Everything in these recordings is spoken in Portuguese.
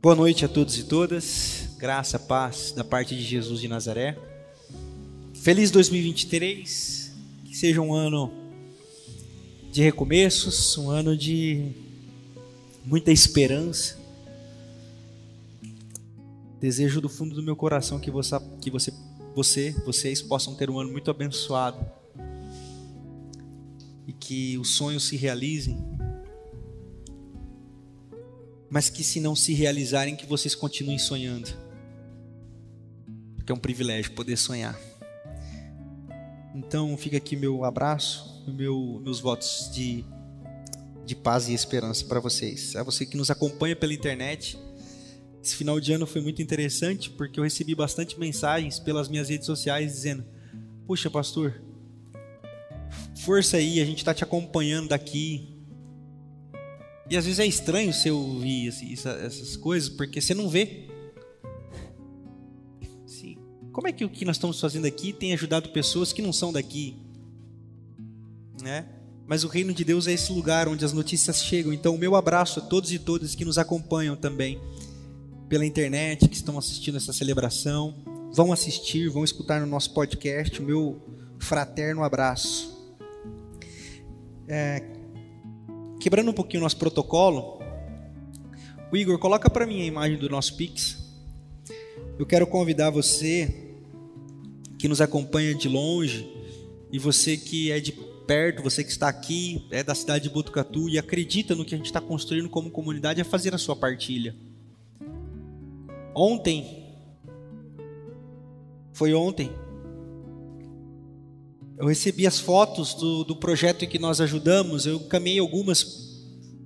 Boa noite a todos e todas. Graça, paz da parte de Jesus de Nazaré. Feliz 2023. Que seja um ano de recomeços, um ano de muita esperança. Desejo do fundo do meu coração que você, que você, você, vocês possam ter um ano muito abençoado e que os sonhos se realizem mas que se não se realizarem, que vocês continuem sonhando. Porque é um privilégio poder sonhar. Então fica aqui meu abraço, meu, meus votos de, de paz e esperança para vocês. A você que nos acompanha pela internet. Esse final de ano foi muito interessante porque eu recebi bastante mensagens pelas minhas redes sociais dizendo: Puxa, pastor, força aí, a gente está te acompanhando daqui, e às vezes é estranho você ouvir assim, essas coisas, porque você não vê. Sim. Como é que o que nós estamos fazendo aqui tem ajudado pessoas que não são daqui? Né? Mas o reino de Deus é esse lugar onde as notícias chegam. Então, o meu abraço a todos e todas que nos acompanham também pela internet, que estão assistindo essa celebração, vão assistir, vão escutar no nosso podcast. O meu fraterno abraço. É, quebrando um pouquinho o nosso protocolo, o Igor, coloca para mim a imagem do nosso Pix. Eu quero convidar você que nos acompanha de longe e você que é de perto, você que está aqui, é da cidade de Botucatu e acredita no que a gente está construindo como comunidade, a fazer a sua partilha. Ontem, foi ontem, eu recebi as fotos do, do projeto em que nós ajudamos, eu caminhei algumas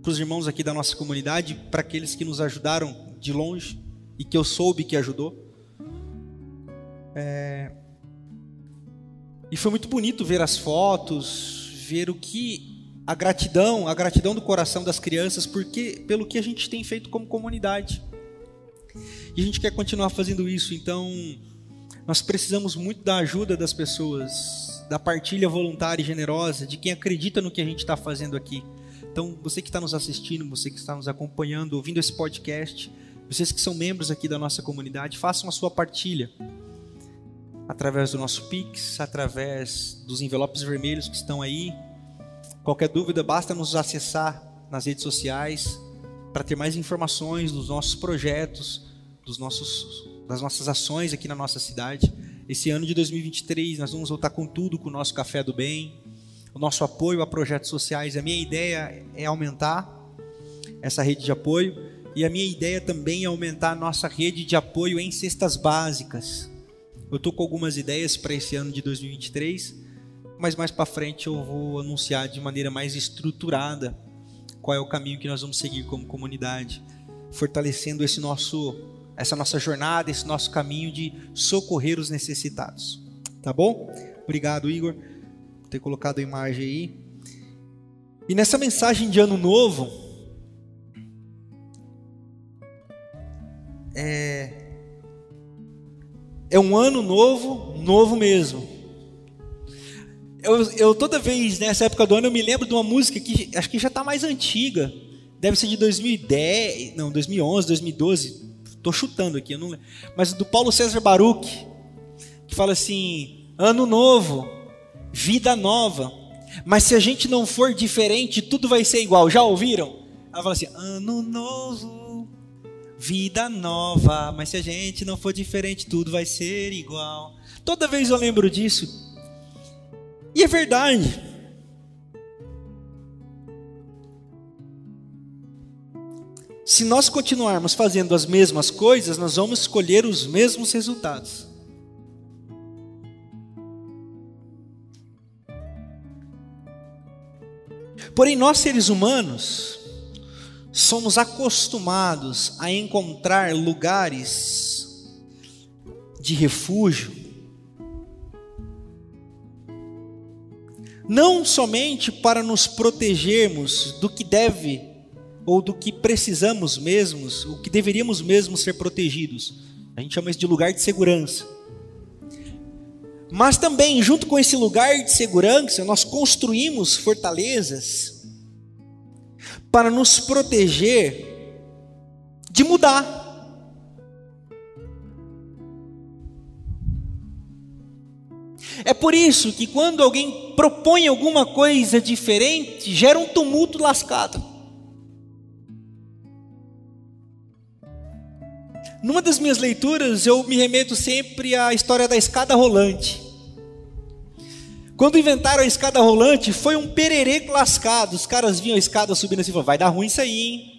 para os irmãos aqui da nossa comunidade, para aqueles que nos ajudaram de longe e que eu soube que ajudou. É... E foi muito bonito ver as fotos, ver o que a gratidão, a gratidão do coração das crianças, porque pelo que a gente tem feito como comunidade. E a gente quer continuar fazendo isso, então nós precisamos muito da ajuda das pessoas da partilha voluntária e generosa, de quem acredita no que a gente está fazendo aqui. Então, você que está nos assistindo, você que está nos acompanhando, ouvindo esse podcast, vocês que são membros aqui da nossa comunidade, façam a sua partilha através do nosso Pix, através dos envelopes vermelhos que estão aí. Qualquer dúvida, basta nos acessar nas redes sociais para ter mais informações dos nossos projetos, dos nossos, das nossas ações aqui na nossa cidade. Esse ano de 2023 nós vamos voltar com tudo com o nosso Café do Bem, o nosso apoio a projetos sociais. A minha ideia é aumentar essa rede de apoio e a minha ideia também é aumentar a nossa rede de apoio em cestas básicas. Eu estou com algumas ideias para esse ano de 2023, mas mais para frente eu vou anunciar de maneira mais estruturada qual é o caminho que nós vamos seguir como comunidade, fortalecendo esse nosso essa nossa jornada, esse nosso caminho de socorrer os necessitados. Tá bom? Obrigado, Igor, por ter colocado a imagem aí. E nessa mensagem de ano novo, é, é um ano novo, novo mesmo. Eu, eu, toda vez nessa época do ano eu me lembro de uma música que acho que já está mais antiga, deve ser de 2010, não, 2011, 2012, Estou chutando aqui, não... mas do Paulo César Baruch, que fala assim: ano novo, vida nova. Mas se a gente não for diferente, tudo vai ser igual. Já ouviram? Ela fala assim: ano novo, vida nova. Mas se a gente não for diferente, tudo vai ser igual. Toda vez eu lembro disso. E é verdade. Se nós continuarmos fazendo as mesmas coisas, nós vamos escolher os mesmos resultados. Porém, nós seres humanos somos acostumados a encontrar lugares de refúgio, não somente para nos protegermos do que deve ou do que precisamos mesmos, o que deveríamos mesmo ser protegidos. A gente chama isso de lugar de segurança. Mas também, junto com esse lugar de segurança, nós construímos fortalezas para nos proteger de mudar. É por isso que quando alguém propõe alguma coisa diferente, gera um tumulto lascado. Numa das minhas leituras, eu me remeto sempre à história da escada rolante. Quando inventaram a escada rolante, foi um perereco lascado. Os caras vinham a escada subindo assim falaram: vai dar ruim isso aí, hein?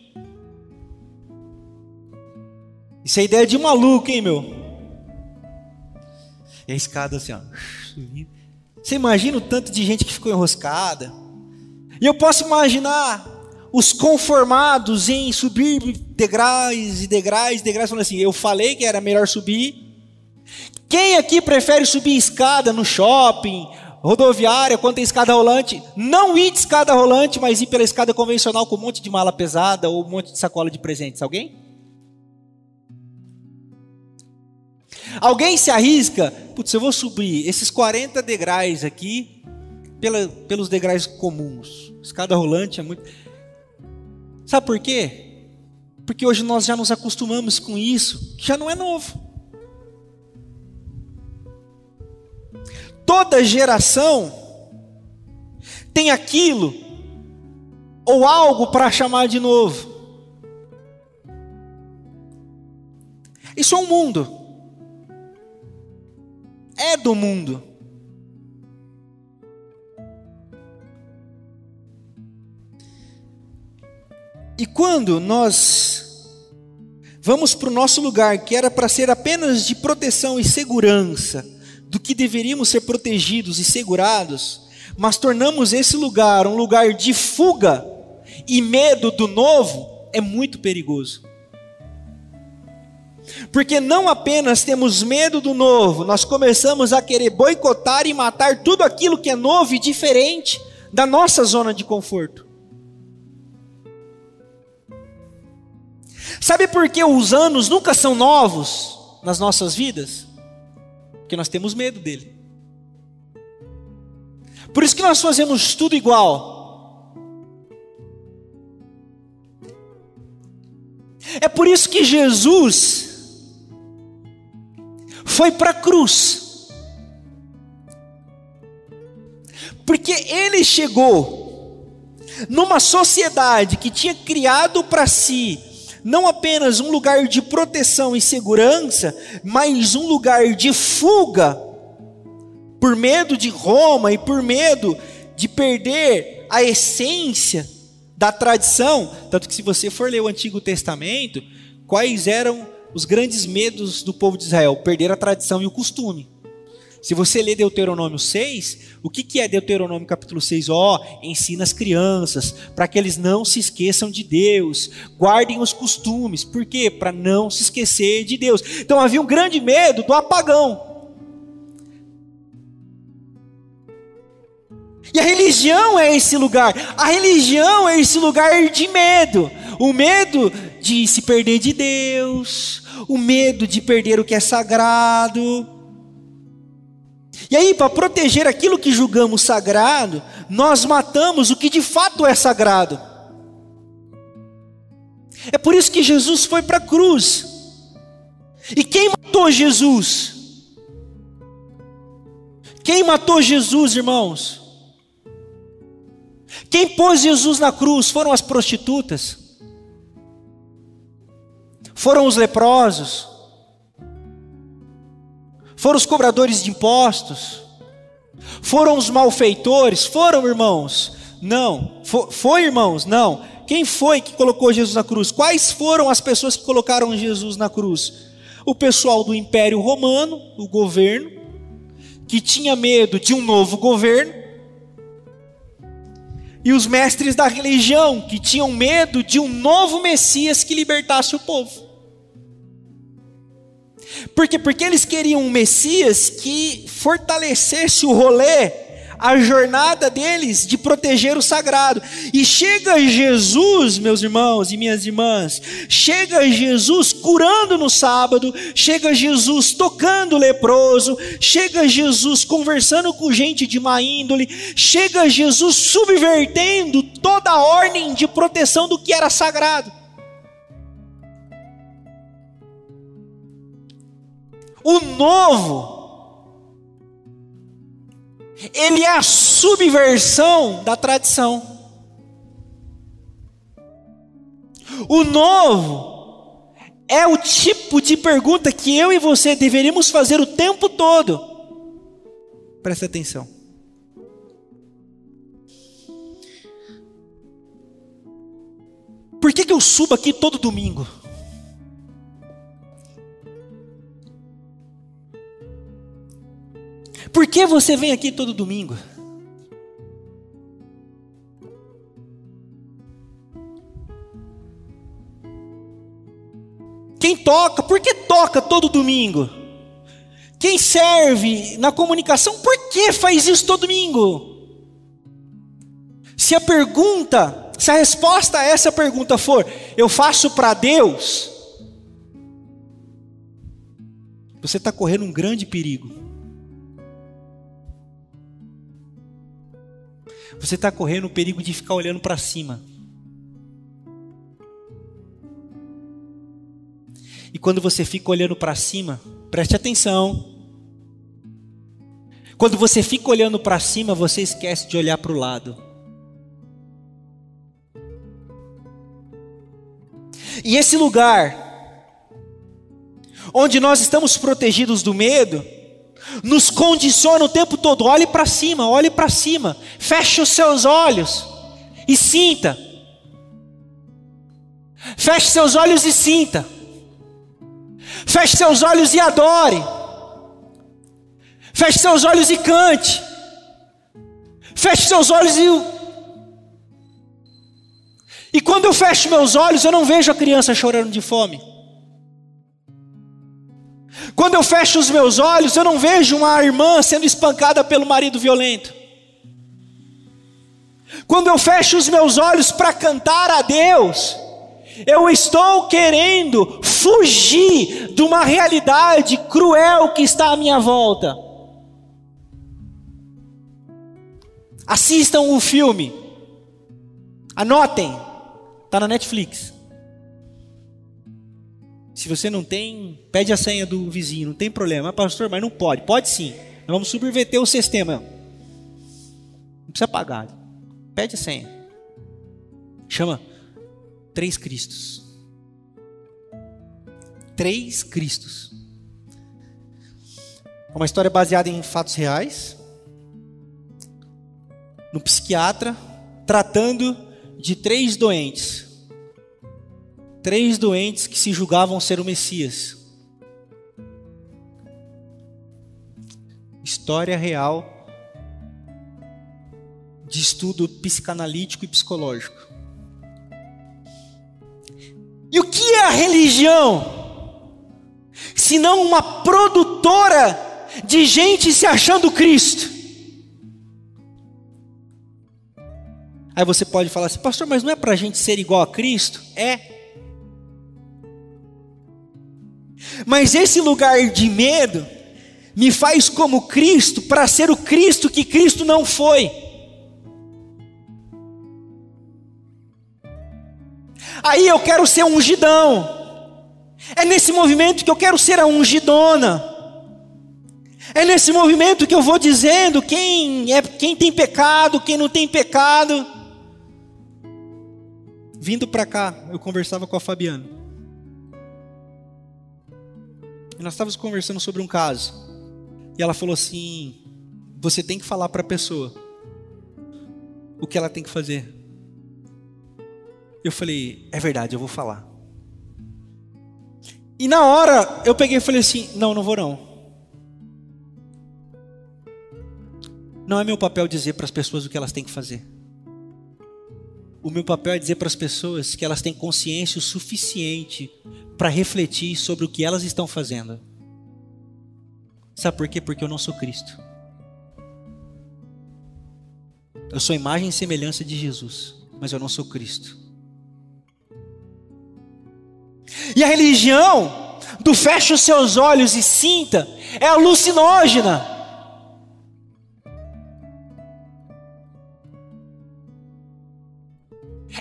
Isso é ideia de maluco, hein, meu? E a escada assim, ó. Você imagina o tanto de gente que ficou enroscada. E eu posso imaginar os conformados em subir degraus e degraus e degraus, falando assim: eu falei que era melhor subir. Quem aqui prefere subir escada no shopping, rodoviária, quando tem escada rolante? Não ir de escada rolante, mas ir pela escada convencional com um monte de mala pesada ou um monte de sacola de presentes? Alguém? Alguém se arrisca? Putz, eu vou subir esses 40 degraus aqui pela, pelos degraus comuns. Escada rolante é muito. Sabe por quê? Porque hoje nós já nos acostumamos com isso, que já não é novo. Toda geração tem aquilo ou algo para chamar de novo. Isso é um mundo. É do mundo. E quando nós vamos para o nosso lugar, que era para ser apenas de proteção e segurança, do que deveríamos ser protegidos e segurados, mas tornamos esse lugar um lugar de fuga e medo do novo, é muito perigoso. Porque não apenas temos medo do novo, nós começamos a querer boicotar e matar tudo aquilo que é novo e diferente da nossa zona de conforto. Sabe por que os anos nunca são novos nas nossas vidas? Porque nós temos medo dele. Por isso que nós fazemos tudo igual. É por isso que Jesus foi para a cruz. Porque ele chegou numa sociedade que tinha criado para si não apenas um lugar de proteção e segurança, mas um lugar de fuga, por medo de Roma e por medo de perder a essência da tradição. Tanto que, se você for ler o Antigo Testamento, quais eram os grandes medos do povo de Israel? Perder a tradição e o costume. Se você ler Deuteronômio 6, o que, que é Deuteronômio capítulo 6? Ó, oh, ensina as crianças, para que eles não se esqueçam de Deus, guardem os costumes, por quê? Para não se esquecer de Deus. Então havia um grande medo do apagão. E a religião é esse lugar, a religião é esse lugar de medo, o medo de se perder de Deus, o medo de perder o que é sagrado. E aí, para proteger aquilo que julgamos sagrado, nós matamos o que de fato é sagrado. É por isso que Jesus foi para a cruz. E quem matou Jesus? Quem matou Jesus, irmãos? Quem pôs Jesus na cruz foram as prostitutas, foram os leprosos, foram os cobradores de impostos? Foram os malfeitores? Foram, irmãos? Não. Foi, foi, irmãos? Não. Quem foi que colocou Jesus na cruz? Quais foram as pessoas que colocaram Jesus na cruz? O pessoal do Império Romano, o governo, que tinha medo de um novo governo, e os mestres da religião, que tinham medo de um novo Messias que libertasse o povo. Por quê? Porque eles queriam um Messias que fortalecesse o rolê, a jornada deles de proteger o sagrado. E chega Jesus, meus irmãos e minhas irmãs, chega Jesus curando no sábado, chega Jesus tocando leproso, chega Jesus conversando com gente de má índole, chega Jesus subvertendo toda a ordem de proteção do que era sagrado. O novo ele é a subversão da tradição. O novo é o tipo de pergunta que eu e você deveríamos fazer o tempo todo. Presta atenção. Por que, que eu subo aqui todo domingo? Por que você vem aqui todo domingo? Quem toca, por que toca todo domingo? Quem serve na comunicação, por que faz isso todo domingo? Se a pergunta, se a resposta a essa pergunta for, eu faço para Deus, você está correndo um grande perigo. Você está correndo o perigo de ficar olhando para cima. E quando você fica olhando para cima, preste atenção. Quando você fica olhando para cima, você esquece de olhar para o lado. E esse lugar, onde nós estamos protegidos do medo, nos condiciona o tempo todo. Olhe para cima, olhe para cima. Feche os seus olhos e sinta. Feche seus olhos e sinta. Feche seus olhos e adore. Feche seus olhos e cante. Feche seus olhos e. E quando eu fecho meus olhos, eu não vejo a criança chorando de fome. Quando eu fecho os meus olhos, eu não vejo uma irmã sendo espancada pelo marido violento. Quando eu fecho os meus olhos para cantar a Deus, eu estou querendo fugir de uma realidade cruel que está à minha volta. Assistam o filme, anotem, está na Netflix. Se você não tem, pede a senha do vizinho, não tem problema. Ah, pastor, mas não pode. Pode sim. Nós vamos subverter o sistema. Não precisa pagar. Pede a senha. Chama Três Cristos. Três Cristos. É uma história baseada em fatos reais. No psiquiatra tratando de três doentes três doentes que se julgavam ser o Messias. História real de estudo psicanalítico e psicológico. E o que é a religião? Se não uma produtora de gente se achando Cristo. Aí você pode falar assim, pastor, mas não é para a gente ser igual a Cristo? É. Mas esse lugar de medo me faz como Cristo para ser o Cristo que Cristo não foi. Aí eu quero ser ungidão. É nesse movimento que eu quero ser a ungidona. É nesse movimento que eu vou dizendo quem é quem tem pecado, quem não tem pecado. Vindo para cá, eu conversava com a Fabiana. Nós estávamos conversando sobre um caso. E ela falou assim: você tem que falar para a pessoa o que ela tem que fazer. Eu falei: é verdade, eu vou falar. E na hora eu peguei e falei assim: não, não vou não. Não é meu papel dizer para as pessoas o que elas têm que fazer. O meu papel é dizer para as pessoas que elas têm consciência o suficiente para refletir sobre o que elas estão fazendo. Sabe por quê? Porque eu não sou Cristo. Eu sou imagem e semelhança de Jesus, mas eu não sou Cristo. E a religião do fecha os seus olhos e sinta é alucinógena.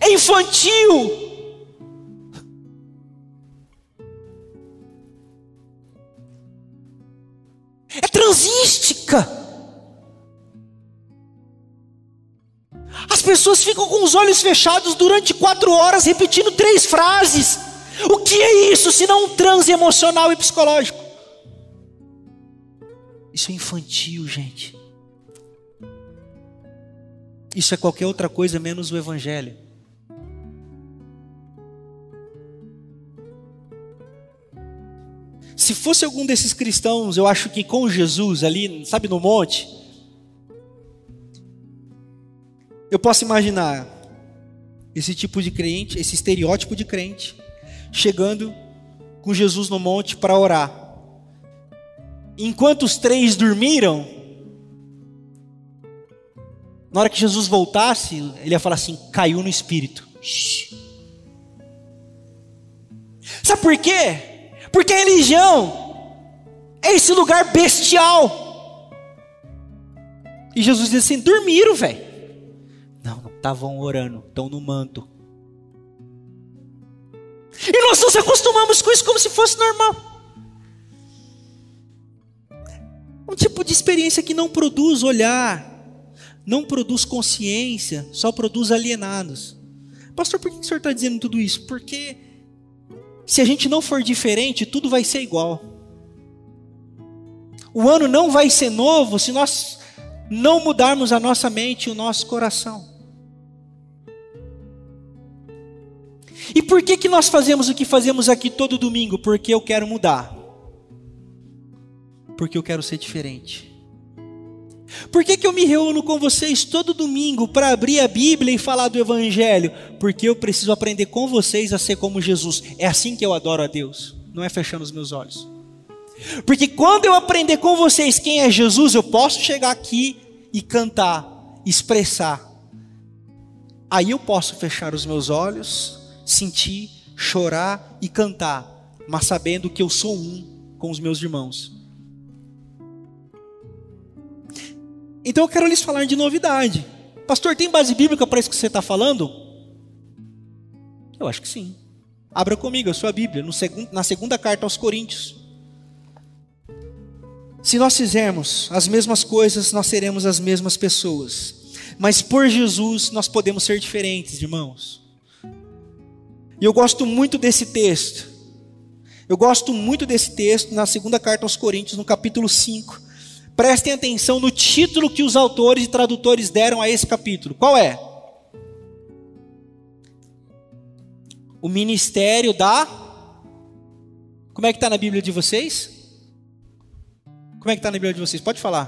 É infantil. É transística. pessoas ficam com os olhos fechados durante quatro horas repetindo três frases. O que é isso se não um transe emocional e psicológico? Isso é infantil, gente. Isso é qualquer outra coisa menos o Evangelho. Se fosse algum desses cristãos, eu acho que com Jesus ali, sabe, no monte, eu posso imaginar esse tipo de crente, esse estereótipo de crente, chegando com Jesus no monte para orar. Enquanto os três dormiram, na hora que Jesus voltasse, ele ia falar assim: caiu no espírito. Sabe por quê? Porque a religião é esse lugar bestial. E Jesus diz assim: dormiram, velho. Não, estavam orando, estão no manto. E nós nos acostumamos com isso como se fosse normal. Um tipo de experiência que não produz olhar, não produz consciência, só produz alienados. Pastor, por que o senhor está dizendo tudo isso? Porque se a gente não for diferente, tudo vai ser igual. O ano não vai ser novo se nós não mudarmos a nossa mente e o nosso coração. E por que, que nós fazemos o que fazemos aqui todo domingo? Porque eu quero mudar. Porque eu quero ser diferente. Por que, que eu me reúno com vocês todo domingo para abrir a Bíblia e falar do Evangelho? Porque eu preciso aprender com vocês a ser como Jesus. É assim que eu adoro a Deus, não é fechando os meus olhos. Porque quando eu aprender com vocês quem é Jesus, eu posso chegar aqui e cantar, expressar. Aí eu posso fechar os meus olhos, sentir, chorar e cantar, mas sabendo que eu sou um com os meus irmãos. Então eu quero lhes falar de novidade. Pastor, tem base bíblica para isso que você está falando? Eu acho que sim. Abra comigo a sua Bíblia, na segunda carta aos Coríntios. Se nós fizermos as mesmas coisas, nós seremos as mesmas pessoas. Mas por Jesus nós podemos ser diferentes, irmãos. E eu gosto muito desse texto. Eu gosto muito desse texto na segunda carta aos Coríntios, no capítulo 5 Prestem atenção no título que os autores e tradutores deram a esse capítulo. Qual é? O ministério da. Como é que está na Bíblia de vocês? Como é que está na Bíblia de vocês? Pode falar.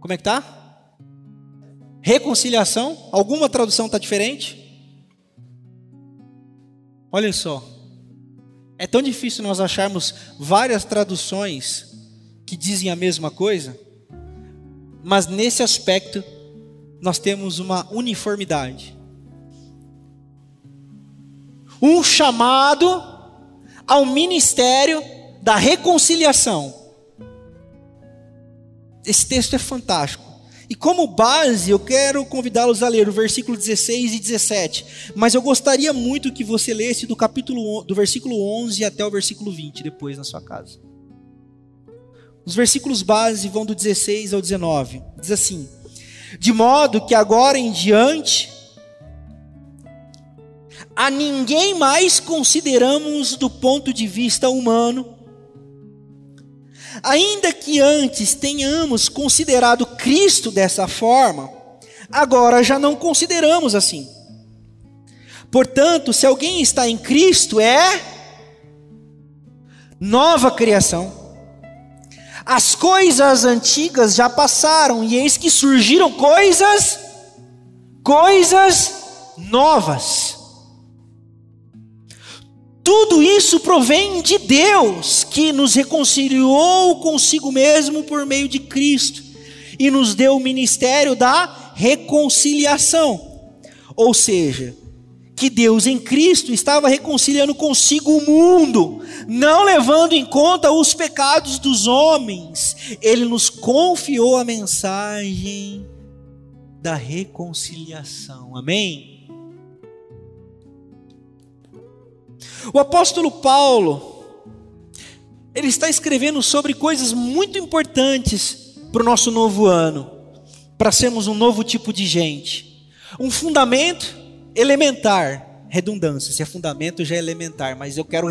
Como é que está? Reconciliação? Alguma tradução está diferente? Olha só. É tão difícil nós acharmos várias traduções que dizem a mesma coisa, mas nesse aspecto nós temos uma uniformidade. Um chamado ao ministério da reconciliação. Esse texto é fantástico. E como base, eu quero convidá-los a ler o versículo 16 e 17. Mas eu gostaria muito que você lesse do capítulo do versículo 11 até o versículo 20 depois na sua casa. Os versículos base vão do 16 ao 19. Diz assim: De modo que agora em diante a ninguém mais consideramos do ponto de vista humano. Ainda que antes tenhamos considerado Cristo dessa forma, agora já não consideramos assim. Portanto, se alguém está em Cristo, é nova criação. As coisas antigas já passaram e eis que surgiram coisas, coisas novas. Tudo isso provém de Deus, que nos reconciliou consigo mesmo por meio de Cristo e nos deu o ministério da reconciliação. Ou seja, que Deus em Cristo estava reconciliando consigo o mundo, não levando em conta os pecados dos homens. Ele nos confiou a mensagem da reconciliação. Amém? O apóstolo Paulo, ele está escrevendo sobre coisas muito importantes para o nosso novo ano. para sermos um novo tipo de gente. Um fundamento elementar, redundância, se é fundamento já é elementar, mas eu quero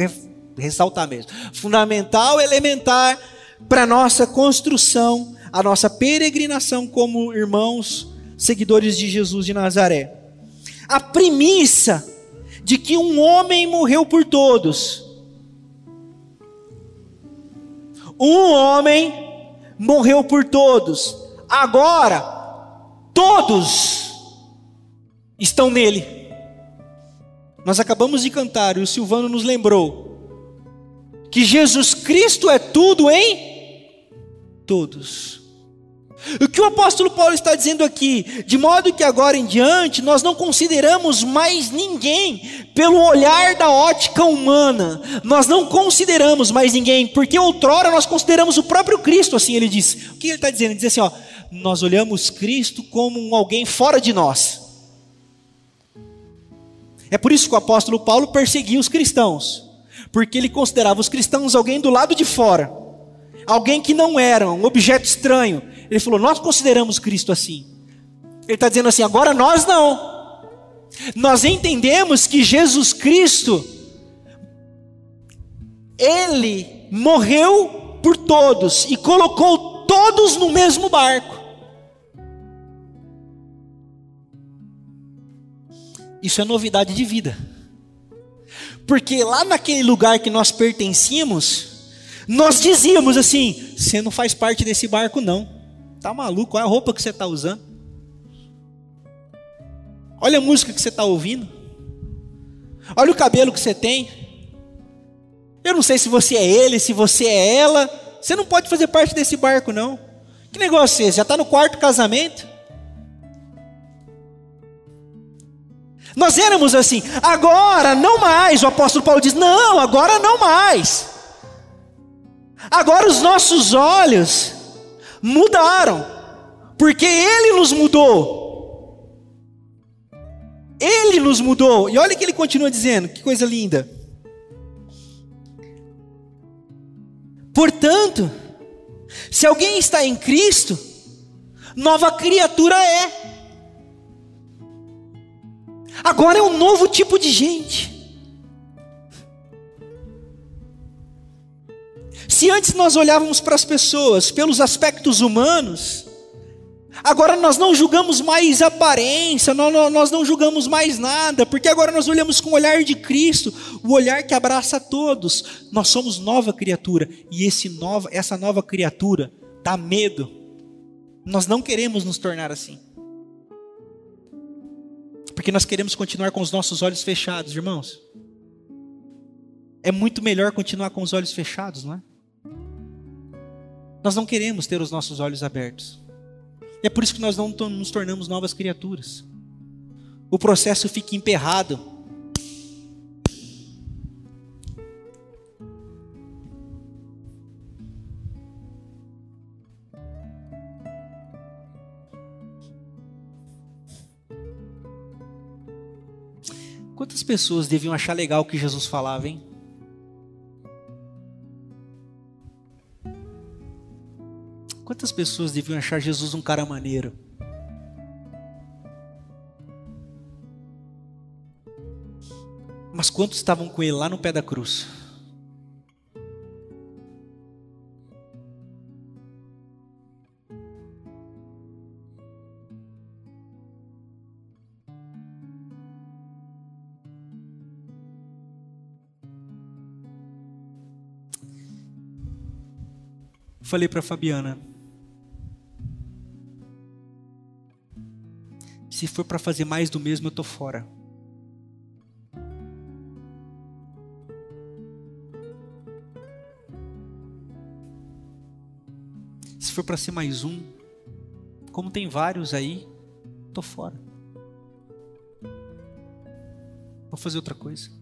ressaltar mesmo. Fundamental, elementar para nossa construção, a nossa peregrinação como irmãos seguidores de Jesus de Nazaré. A premissa de que um homem morreu por todos. Um homem morreu por todos. Agora, todos estão nele. Nós acabamos de cantar e o Silvano nos lembrou que Jesus Cristo é tudo em todos. O que o apóstolo Paulo está dizendo aqui, de modo que agora em diante nós não consideramos mais ninguém pelo olhar da ótica humana, nós não consideramos mais ninguém, porque outrora nós consideramos o próprio Cristo, assim ele diz. O que ele está dizendo? Ele diz assim: ó, nós olhamos Cristo como alguém fora de nós. É por isso que o apóstolo Paulo perseguia os cristãos porque ele considerava os cristãos alguém do lado de fora, alguém que não era, um objeto estranho. Ele falou: Nós consideramos Cristo assim. Ele está dizendo assim: agora nós não. Nós entendemos que Jesus Cristo, Ele morreu por todos e colocou todos no mesmo barco. Isso é novidade de vida. Porque lá naquele lugar que nós pertencíamos, nós dizíamos assim: você não faz parte desse barco, não. Tá maluco? Olha a roupa que você está usando. Olha a música que você está ouvindo. Olha o cabelo que você tem. Eu não sei se você é ele, se você é ela. Você não pode fazer parte desse barco, não. Que negócio é esse? Já está no quarto casamento? Nós éramos assim, agora não mais. O apóstolo Paulo diz: não, agora não mais. Agora os nossos olhos mudaram, porque Ele nos mudou. Ele nos mudou. E olha o que ele continua dizendo, que coisa linda. Portanto, se alguém está em Cristo, nova criatura é. Agora é um novo tipo de gente. Se antes nós olhávamos para as pessoas pelos aspectos humanos, agora nós não julgamos mais aparência, nós não julgamos mais nada, porque agora nós olhamos com o olhar de Cristo, o olhar que abraça todos. Nós somos nova criatura e esse nova, essa nova criatura dá medo. Nós não queremos nos tornar assim. Porque nós queremos continuar com os nossos olhos fechados, irmãos. É muito melhor continuar com os olhos fechados, não é? Nós não queremos ter os nossos olhos abertos. E é por isso que nós não nos tornamos novas criaturas. O processo fica emperrado Quantas pessoas deviam achar legal o que Jesus falava, hein? Quantas pessoas deviam achar Jesus um cara maneiro? Mas quantos estavam com ele lá no pé da cruz? Falei para Fabiana: Se for para fazer mais do mesmo, eu tô fora. Se for para ser mais um, como tem vários aí, tô fora. Vou fazer outra coisa.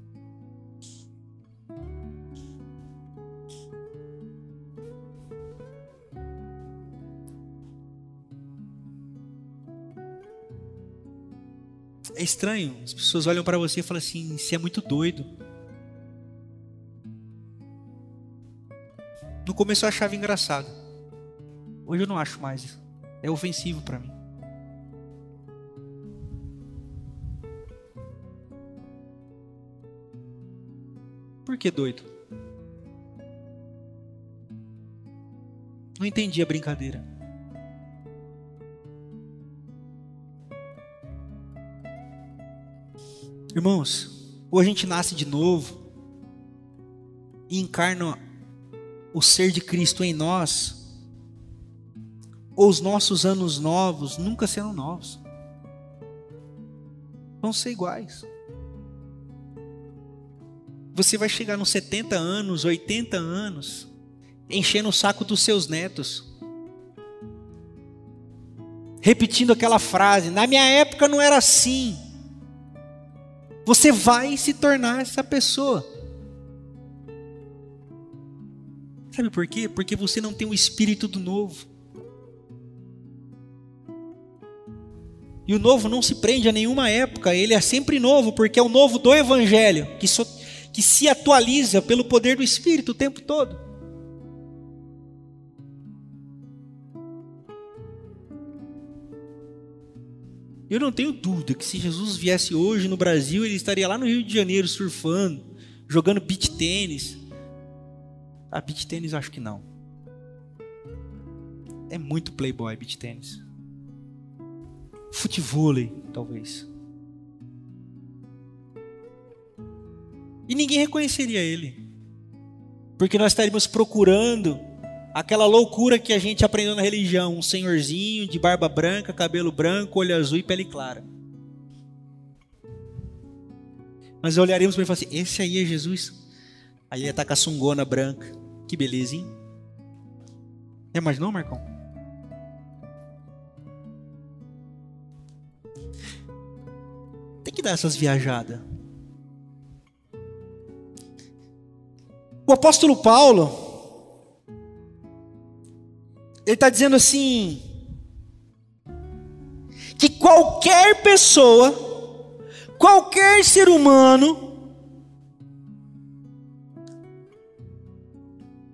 é estranho. As pessoas olham para você e falam assim: você é muito doido. No começo eu achava engraçado. Hoje eu não acho mais. É ofensivo para mim. Por que doido? Não entendi a brincadeira. Irmãos, ou a gente nasce de novo e encarna o ser de Cristo em nós, ou os nossos anos novos nunca serão novos. Vão ser iguais. Você vai chegar nos 70 anos, 80 anos, enchendo o saco dos seus netos. Repetindo aquela frase: na minha época não era assim. Você vai se tornar essa pessoa. Sabe por quê? Porque você não tem o espírito do novo. E o novo não se prende a nenhuma época, ele é sempre novo, porque é o novo do Evangelho, que, so, que se atualiza pelo poder do Espírito o tempo todo. Eu não tenho dúvida que se Jesus viesse hoje no Brasil, ele estaria lá no Rio de Janeiro surfando, jogando beach tênis. Ah, beach tênis acho que não. É muito playboy beach tênis. Futevôlei, talvez. E ninguém reconheceria ele. Porque nós estaríamos procurando Aquela loucura que a gente aprendeu na religião, um senhorzinho de barba branca, cabelo branco, olho azul e pele clara. Nós olharemos para ele e falar assim: esse aí é Jesus. Aí ele está com a sungona branca. Que beleza, hein? É mais não, Marcão? Tem que dar essas viajadas. O apóstolo Paulo, ele está dizendo assim: que qualquer pessoa, qualquer ser humano,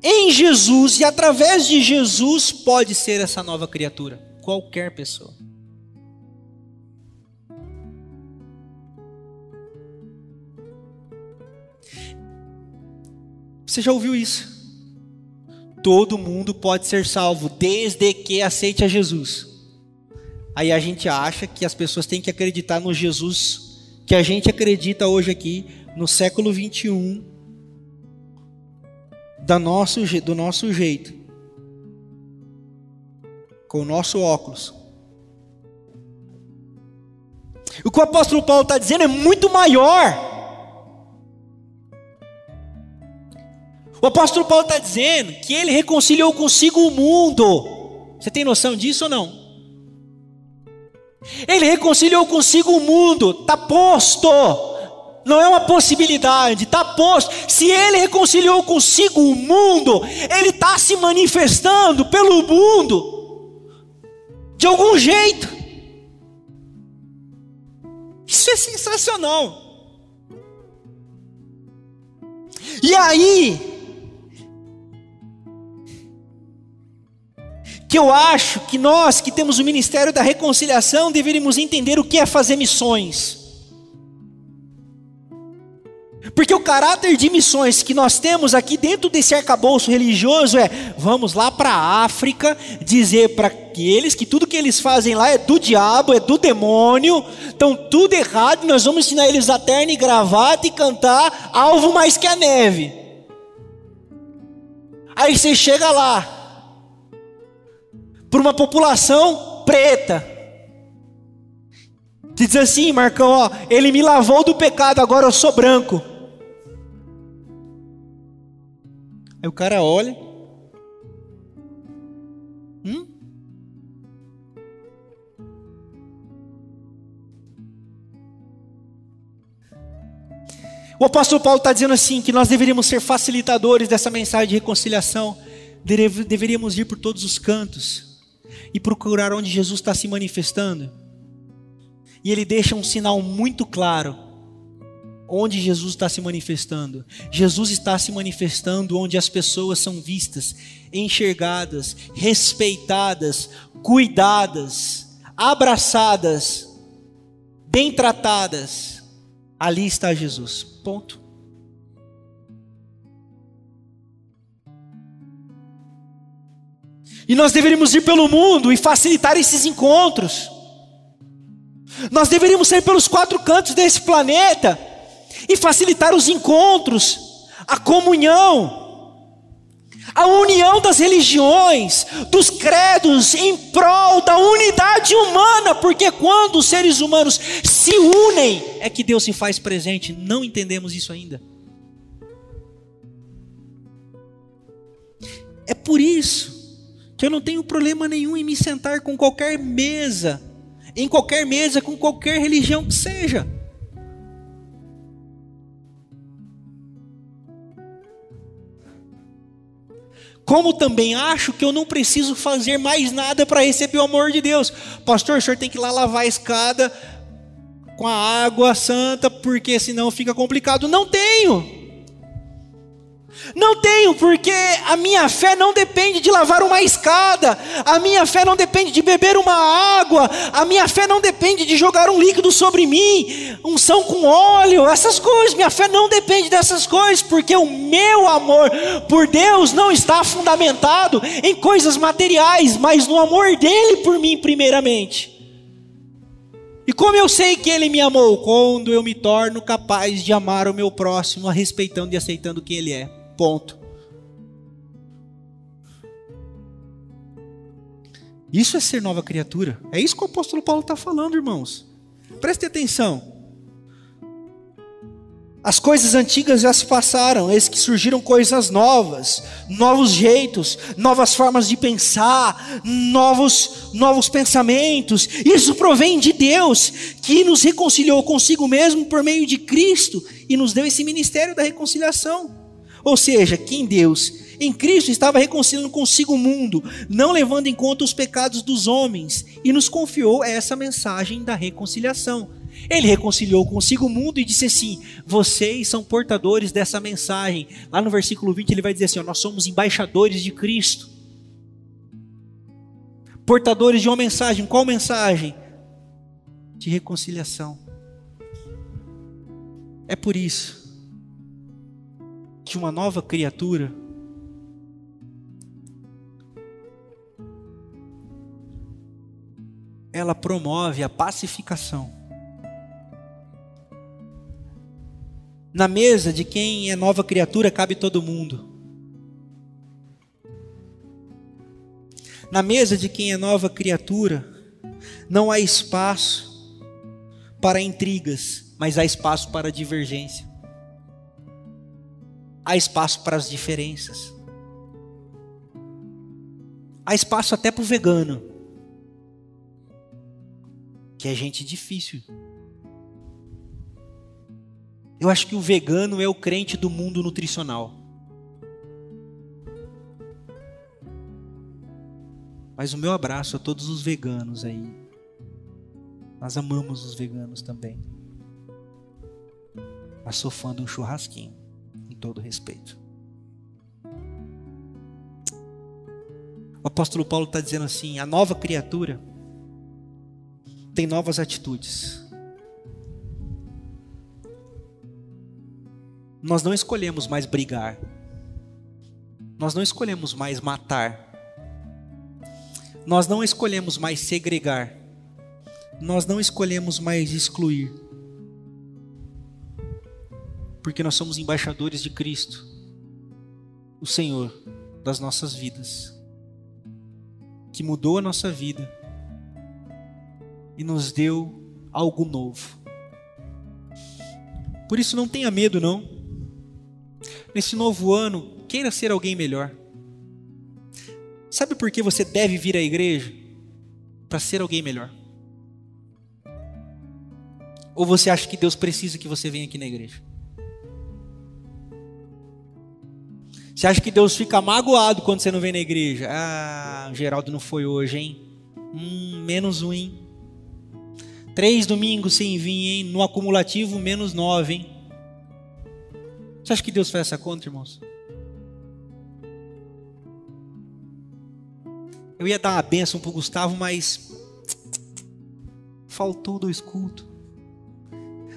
em Jesus e através de Jesus pode ser essa nova criatura. Qualquer pessoa. Você já ouviu isso? Todo mundo pode ser salvo, desde que aceite a Jesus. Aí a gente acha que as pessoas têm que acreditar no Jesus que a gente acredita hoje aqui, no século 21, da nosso, do nosso jeito, com o nosso óculos. O que o apóstolo Paulo está dizendo é muito maior. O apóstolo Paulo está dizendo que ele reconciliou consigo o mundo. Você tem noção disso ou não? Ele reconciliou consigo o mundo, está posto. Não é uma possibilidade, está posto. Se ele reconciliou consigo o mundo, ele está se manifestando pelo mundo, de algum jeito. Isso é sensacional. E aí, que eu acho que nós que temos o ministério da reconciliação deveríamos entender o que é fazer missões. Porque o caráter de missões que nós temos aqui dentro desse arcabouço religioso é: vamos lá para a África dizer para eles que tudo que eles fazem lá é do diabo, é do demônio, estão tudo errado, nós vamos ensinar eles a terno e gravata e cantar alvo mais que a neve. Aí você chega lá, por uma população preta. Que diz assim, Marcão, ó, ele me lavou do pecado, agora eu sou branco. Aí o cara olha. Hum? O apóstolo Paulo está dizendo assim: que nós deveríamos ser facilitadores dessa mensagem de reconciliação, deveríamos ir por todos os cantos e procurar onde Jesus está se manifestando. E ele deixa um sinal muito claro onde Jesus está se manifestando. Jesus está se manifestando onde as pessoas são vistas, enxergadas, respeitadas, cuidadas, abraçadas, bem tratadas. Ali está Jesus. Ponto. E nós deveríamos ir pelo mundo e facilitar esses encontros. Nós deveríamos sair pelos quatro cantos desse planeta e facilitar os encontros, a comunhão, a união das religiões, dos credos em prol da unidade humana, porque quando os seres humanos se unem, é que Deus se faz presente. Não entendemos isso ainda. É por isso eu não tenho problema nenhum em me sentar com qualquer mesa, em qualquer mesa, com qualquer religião que seja. Como também acho que eu não preciso fazer mais nada para receber o amor de Deus. Pastor, o senhor tem que ir lá lavar a escada com a água santa, porque senão fica complicado. Não tenho. Não tenho, porque a minha fé não depende de lavar uma escada, a minha fé não depende de beber uma água, a minha fé não depende de jogar um líquido sobre mim, unção com óleo, essas coisas. Minha fé não depende dessas coisas, porque o meu amor por Deus não está fundamentado em coisas materiais, mas no amor dele por mim, primeiramente. E como eu sei que ele me amou? Quando eu me torno capaz de amar o meu próximo, respeitando e aceitando quem ele é. Isso é ser nova criatura. É isso que o apóstolo Paulo está falando, irmãos. Preste atenção. As coisas antigas já se passaram, eis que surgiram coisas novas, novos jeitos, novas formas de pensar, novos, novos pensamentos. Isso provém de Deus, que nos reconciliou consigo mesmo por meio de Cristo e nos deu esse ministério da reconciliação. Ou seja, que em Deus, em Cristo estava reconciliando consigo o mundo, não levando em conta os pecados dos homens, e nos confiou essa mensagem da reconciliação. Ele reconciliou consigo o mundo e disse assim: Vocês são portadores dessa mensagem. Lá no versículo 20 ele vai dizer assim: ó, Nós somos embaixadores de Cristo. Portadores de uma mensagem. Qual mensagem? De reconciliação. É por isso que uma nova criatura ela promove a pacificação. Na mesa de quem é nova criatura cabe todo mundo. Na mesa de quem é nova criatura não há espaço para intrigas, mas há espaço para divergência há espaço para as diferenças. Há espaço até para o vegano, que é gente difícil. Eu acho que o vegano é o crente do mundo nutricional. Mas o meu abraço a todos os veganos aí. Nós amamos os veganos também. Mas sou fã de um churrasquinho todo respeito. O apóstolo Paulo está dizendo assim: a nova criatura tem novas atitudes. Nós não escolhemos mais brigar, nós não escolhemos mais matar, nós não escolhemos mais segregar, nós não escolhemos mais excluir porque nós somos embaixadores de Cristo, o Senhor das nossas vidas, que mudou a nossa vida e nos deu algo novo. Por isso não tenha medo não. Nesse novo ano, queira ser alguém melhor. Sabe por que você deve vir à igreja? Para ser alguém melhor. Ou você acha que Deus precisa que você venha aqui na igreja? Você acha que Deus fica magoado quando você não vem na igreja? Ah, o Geraldo não foi hoje, hein? Hum, menos um, hein? Três domingos sem vir, hein? No acumulativo, menos nove, hein? Você acha que Deus faz essa conta, irmãos? Eu ia dar uma bênção para o Gustavo, mas faltou dois cultos.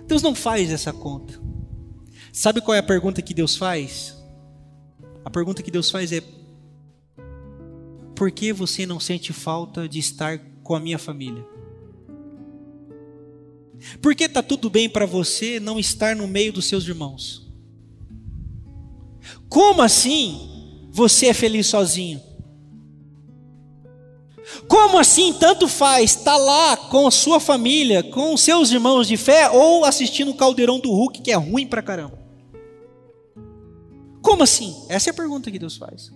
Deus não faz essa conta. Sabe qual é a pergunta que Deus faz? A pergunta que Deus faz é: por que você não sente falta de estar com a minha família? Por que está tudo bem para você não estar no meio dos seus irmãos? Como assim você é feliz sozinho? Como assim tanto faz estar tá lá com a sua família, com os seus irmãos de fé ou assistindo o caldeirão do Hulk que é ruim pra caramba? Como assim? Essa é a pergunta que Deus faz.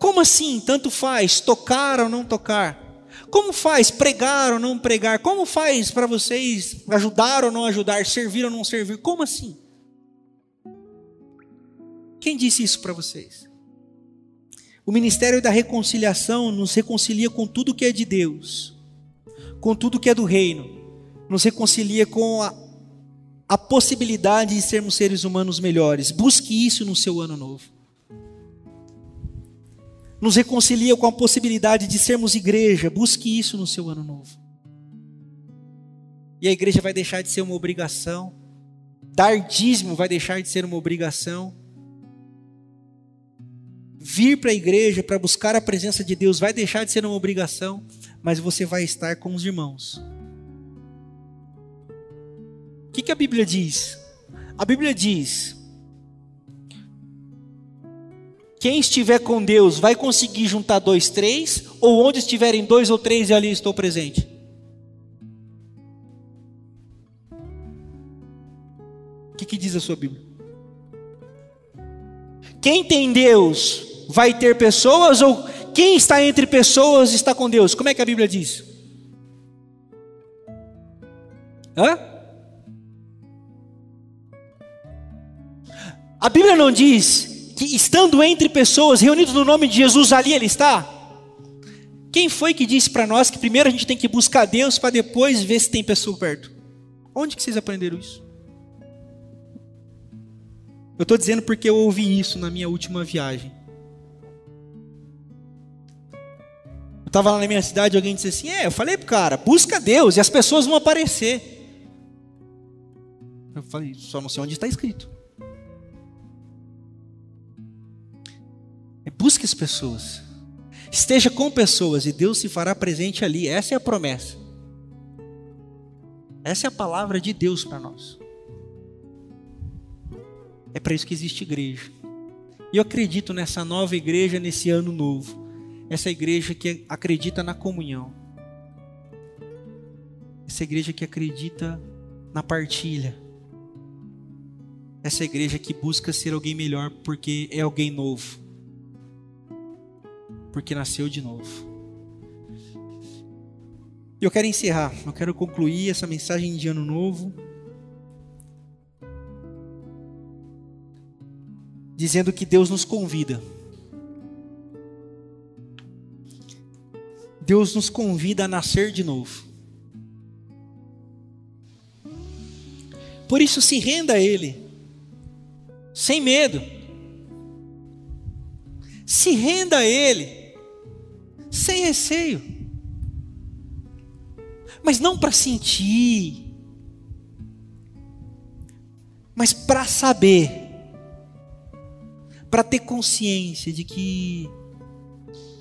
Como assim tanto faz tocar ou não tocar? Como faz pregar ou não pregar? Como faz para vocês ajudar ou não ajudar, servir ou não servir? Como assim? Quem disse isso para vocês? O ministério da reconciliação nos reconcilia com tudo que é de Deus, com tudo que é do reino, nos reconcilia com a, a possibilidade de sermos seres humanos melhores. Busque isso no seu ano novo. Nos reconcilia com a possibilidade de sermos igreja. Busque isso no seu ano novo. E a igreja vai deixar de ser uma obrigação. Dar dízimo vai deixar de ser uma obrigação vir para a igreja para buscar a presença de Deus vai deixar de ser uma obrigação, mas você vai estar com os irmãos. O que, que a Bíblia diz? A Bíblia diz: quem estiver com Deus vai conseguir juntar dois, três, ou onde estiverem dois ou três e ali estou presente. O que, que diz a sua Bíblia? Quem tem Deus vai ter pessoas ou quem está entre pessoas está com Deus? Como é que a Bíblia diz? Hã? A Bíblia não diz que estando entre pessoas reunidos no nome de Jesus, ali ele está? Quem foi que disse para nós que primeiro a gente tem que buscar Deus para depois ver se tem pessoa perto? Onde que vocês aprenderam isso? Eu estou dizendo porque eu ouvi isso na minha última viagem. Eu estava lá na minha cidade e alguém disse assim: É, eu falei pro cara, busca Deus e as pessoas vão aparecer. Eu falei, só não sei onde está escrito. Busque as pessoas. Esteja com pessoas e Deus se fará presente ali. Essa é a promessa. Essa é a palavra de Deus para nós. É para isso que existe igreja. E eu acredito nessa nova igreja, nesse ano novo essa igreja que acredita na comunhão. Essa igreja que acredita na partilha. Essa igreja que busca ser alguém melhor porque é alguém novo. Porque nasceu de novo. E eu quero encerrar, eu quero concluir essa mensagem de ano novo. Dizendo que Deus nos convida Deus nos convida a nascer de novo. Por isso, se renda a Ele, sem medo. Se renda a Ele, sem receio. Mas não para sentir, mas para saber, para ter consciência de que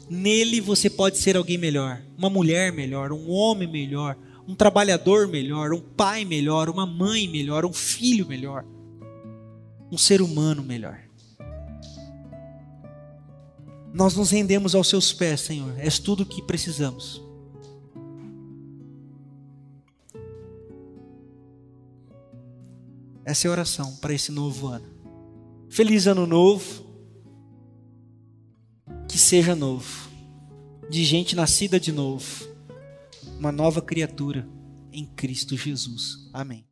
Nele você pode ser alguém melhor, uma mulher melhor, um homem melhor, um trabalhador melhor, um pai melhor, uma mãe melhor, um filho melhor, um ser humano melhor. Nós nos rendemos aos seus pés, Senhor, és tudo o que precisamos. Essa é a oração para esse novo ano. Feliz ano novo que seja novo, de gente nascida de novo, uma nova criatura em Cristo Jesus. Amém.